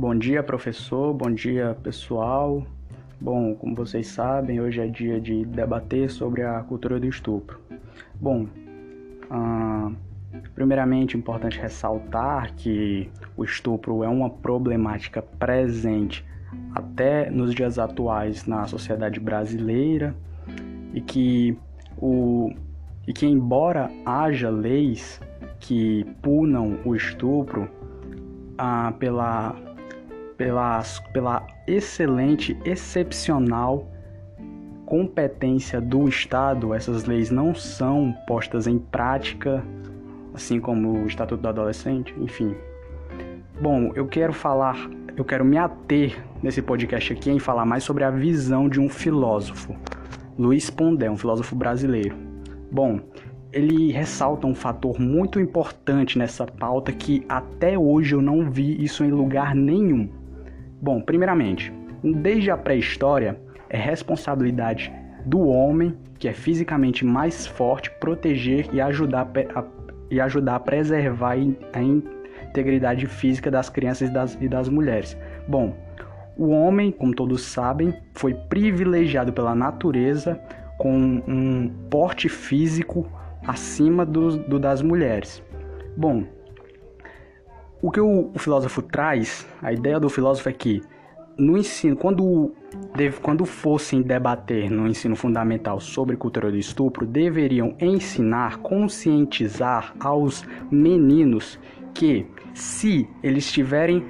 Bom dia, professor. Bom dia, pessoal. Bom, como vocês sabem, hoje é dia de debater sobre a cultura do estupro. Bom, uh, primeiramente, é importante ressaltar que o estupro é uma problemática presente até nos dias atuais na sociedade brasileira e que o e que embora haja leis que punam o estupro ah, pela pela, pela excelente, excepcional competência do Estado, essas leis não são postas em prática, assim como o Estatuto do Adolescente, enfim. Bom, eu quero falar, eu quero me ater nesse podcast aqui em falar mais sobre a visão de um filósofo, Luiz Pondé, um filósofo brasileiro. Bom, ele ressalta um fator muito importante nessa pauta que até hoje eu não vi isso em lugar nenhum Bom, primeiramente, desde a pré-história, é responsabilidade do homem, que é fisicamente mais forte, proteger e ajudar a, e ajudar a preservar a integridade física das crianças e das, e das mulheres. Bom, o homem, como todos sabem, foi privilegiado pela natureza com um porte físico acima do, do das mulheres. Bom, o que o, o, filósofo traz, a ideia do filósofo é que no ensino, quando, deve, quando fossem debater no ensino fundamental sobre cultura do estupro, deveriam ensinar, conscientizar aos meninos que se eles tiverem,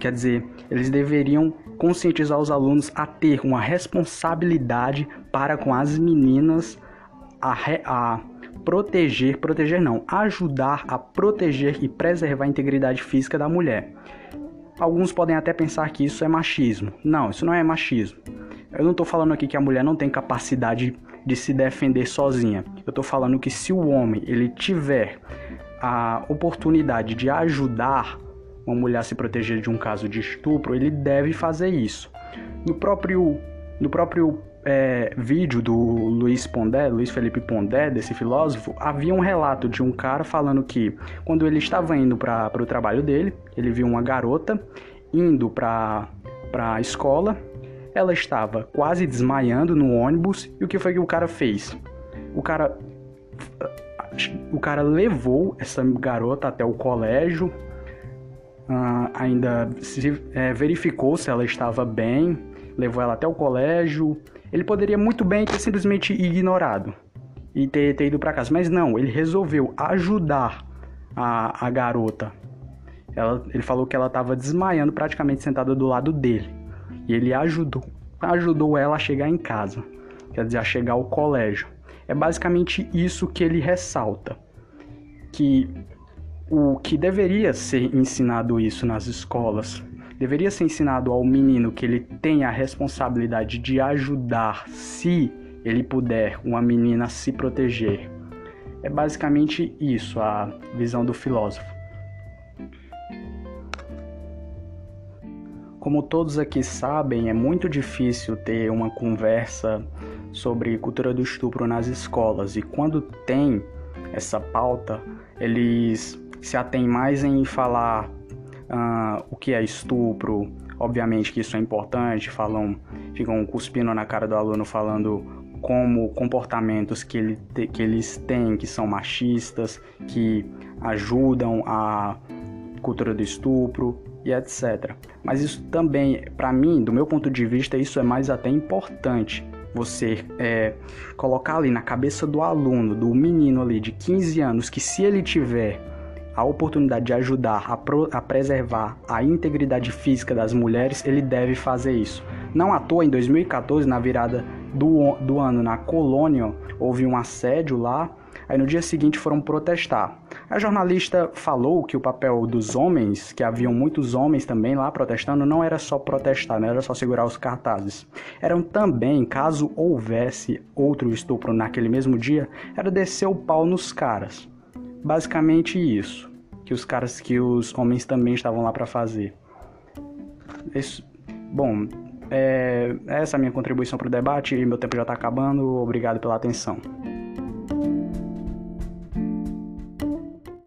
quer dizer, eles deveriam conscientizar os alunos a ter uma responsabilidade para com as meninas a, a proteger, proteger não, ajudar a proteger e preservar a integridade física da mulher. Alguns podem até pensar que isso é machismo. Não, isso não é machismo. Eu não estou falando aqui que a mulher não tem capacidade de se defender sozinha. Eu estou falando que se o homem ele tiver a oportunidade de ajudar uma mulher a se proteger de um caso de estupro, ele deve fazer isso. No próprio, no próprio é, vídeo do Luiz Pondé, Luiz Felipe Pondé, desse filósofo, havia um relato de um cara falando que quando ele estava indo para o trabalho dele, ele viu uma garota indo para a escola, ela estava quase desmaiando no ônibus e o que foi que o cara fez? O cara o cara levou essa garota até o colégio, uh, ainda se, é, verificou se ela estava bem, levou ela até o colégio, ele poderia muito bem ter simplesmente ignorado e ter, ter ido para casa, mas não, ele resolveu ajudar a, a garota. Ela, ele falou que ela estava desmaiando praticamente sentada do lado dele. E ele ajudou, ajudou ela a chegar em casa, quer dizer, a chegar ao colégio. É basicamente isso que ele ressalta, que o que deveria ser ensinado isso nas escolas Deveria ser ensinado ao menino que ele tem a responsabilidade de ajudar, se ele puder, uma menina a se proteger. É basicamente isso a visão do filósofo. Como todos aqui sabem, é muito difícil ter uma conversa sobre cultura do estupro nas escolas e quando tem essa pauta, eles se atêm mais em falar uh, o que é estupro, obviamente que isso é importante, falam, ficam cuspindo na cara do aluno falando como comportamentos que, ele te, que eles têm que são machistas, que ajudam a cultura do estupro e etc. Mas isso também, para mim, do meu ponto de vista, isso é mais até importante. Você é, colocar ali na cabeça do aluno, do menino ali de 15 anos, que se ele tiver a oportunidade de ajudar a, pro, a, preservar a integridade física das mulheres, ele deve fazer isso. Não à toa, em 2014, na virada do, do ano na colônia, houve um assédio lá. Aí no dia seguinte foram protestar. A jornalista falou que o papel dos homens, que haviam muitos homens também lá protestando, não era só protestar, não era só segurar os cartazes. Eram também, caso houvesse outro estupro naquele mesmo dia, era descer o pau nos caras. Basicamente isso que os caras, que os homens também estavam lá para fazer. Isso, bom, é, essa é a minha contribuição para o debate. Meu tempo já está acabando. Obrigado pela atenção.